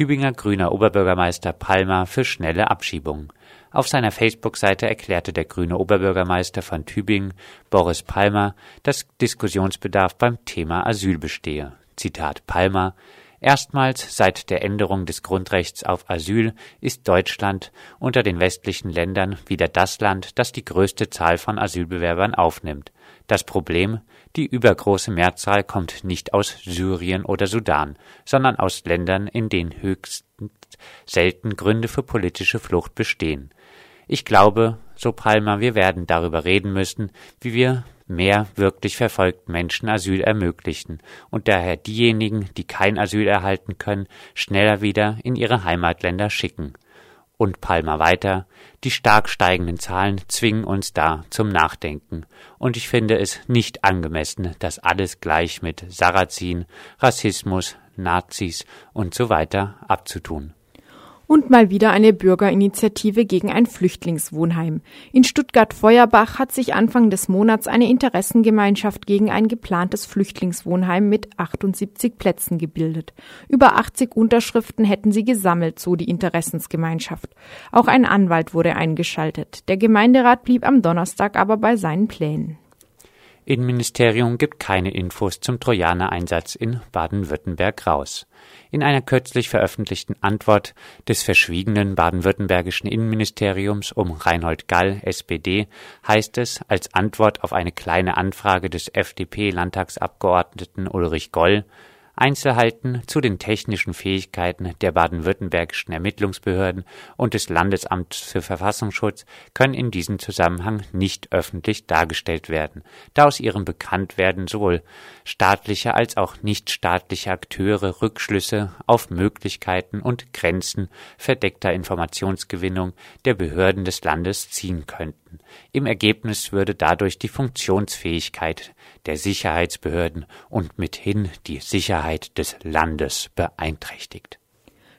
Tübinger grüner Oberbürgermeister Palmer für schnelle Abschiebung. Auf seiner Facebook-Seite erklärte der grüne Oberbürgermeister von Tübingen, Boris Palmer, dass Diskussionsbedarf beim Thema Asyl bestehe. Zitat Palmer Erstmals seit der Änderung des Grundrechts auf Asyl ist Deutschland unter den westlichen Ländern wieder das Land, das die größte Zahl von Asylbewerbern aufnimmt. Das Problem, die übergroße Mehrzahl kommt nicht aus Syrien oder Sudan, sondern aus Ländern, in denen höchst selten Gründe für politische Flucht bestehen. Ich glaube, so Palmer, wir werden darüber reden müssen, wie wir mehr wirklich verfolgten Menschen Asyl ermöglichen und daher diejenigen, die kein Asyl erhalten können, schneller wieder in ihre Heimatländer schicken. Und Palmer weiter, die stark steigenden Zahlen zwingen uns da zum Nachdenken. Und ich finde es nicht angemessen, das alles gleich mit Sarrazin, Rassismus, Nazis und so weiter abzutun und mal wieder eine Bürgerinitiative gegen ein Flüchtlingswohnheim. In Stuttgart-Feuerbach hat sich Anfang des Monats eine Interessengemeinschaft gegen ein geplantes Flüchtlingswohnheim mit 78 Plätzen gebildet. Über 80 Unterschriften hätten sie gesammelt, so die Interessensgemeinschaft. Auch ein Anwalt wurde eingeschaltet. Der Gemeinderat blieb am Donnerstag aber bei seinen Plänen. Innenministerium gibt keine Infos zum Trojaner-Einsatz in Baden-Württemberg raus. In einer kürzlich veröffentlichten Antwort des verschwiegenen baden-württembergischen Innenministeriums um Reinhold Gall, SPD, heißt es als Antwort auf eine kleine Anfrage des FDP-Landtagsabgeordneten Ulrich Goll, Einzelheiten zu den technischen Fähigkeiten der baden-württembergischen Ermittlungsbehörden und des Landesamts für Verfassungsschutz können in diesem Zusammenhang nicht öffentlich dargestellt werden, da aus ihrem Bekanntwerden sowohl staatliche als auch nichtstaatliche Akteure Rückschlüsse auf Möglichkeiten und Grenzen verdeckter Informationsgewinnung der Behörden des Landes ziehen könnten. Im Ergebnis würde dadurch die Funktionsfähigkeit der Sicherheitsbehörden und mithin die Sicherheit des Landes beeinträchtigt.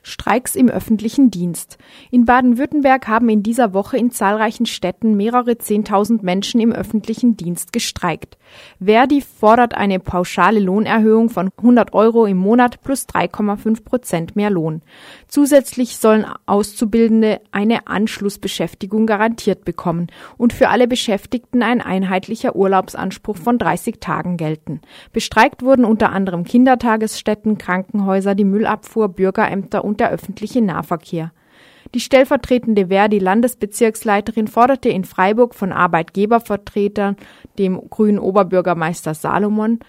Streiks im öffentlichen Dienst. In Baden-Württemberg haben in dieser Woche in zahlreichen Städten mehrere Zehntausend Menschen im öffentlichen Dienst gestreikt. Verdi fordert eine pauschale Lohnerhöhung von 100 Euro im Monat plus 3,5 Prozent mehr Lohn. Zusätzlich sollen Auszubildende eine Anschlussbeschäftigung garantiert bekommen und für alle Beschäftigten ein einheitlicher Urlaubsanspruch von 30 Tagen gelten. Bestreikt wurden unter anderem Kindertagesstätten, Krankenhäuser, die Müllabfuhr, Bürgerämter und der öffentliche Nahverkehr. Die stellvertretende Verdi-Landesbezirksleiterin forderte in Freiburg von Arbeitgebervertretern, dem grünen Oberbürgermeister Salomon,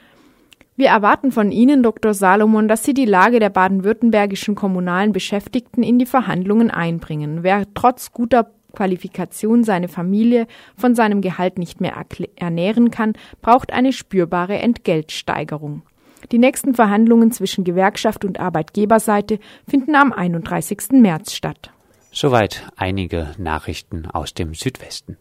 wir erwarten von Ihnen, Dr. Salomon, dass Sie die Lage der baden-württembergischen kommunalen Beschäftigten in die Verhandlungen einbringen. Wer trotz guter Qualifikation seine Familie von seinem Gehalt nicht mehr ernähren kann, braucht eine spürbare Entgeltsteigerung. Die nächsten Verhandlungen zwischen Gewerkschaft und Arbeitgeberseite finden am 31. März statt. Soweit einige Nachrichten aus dem Südwesten.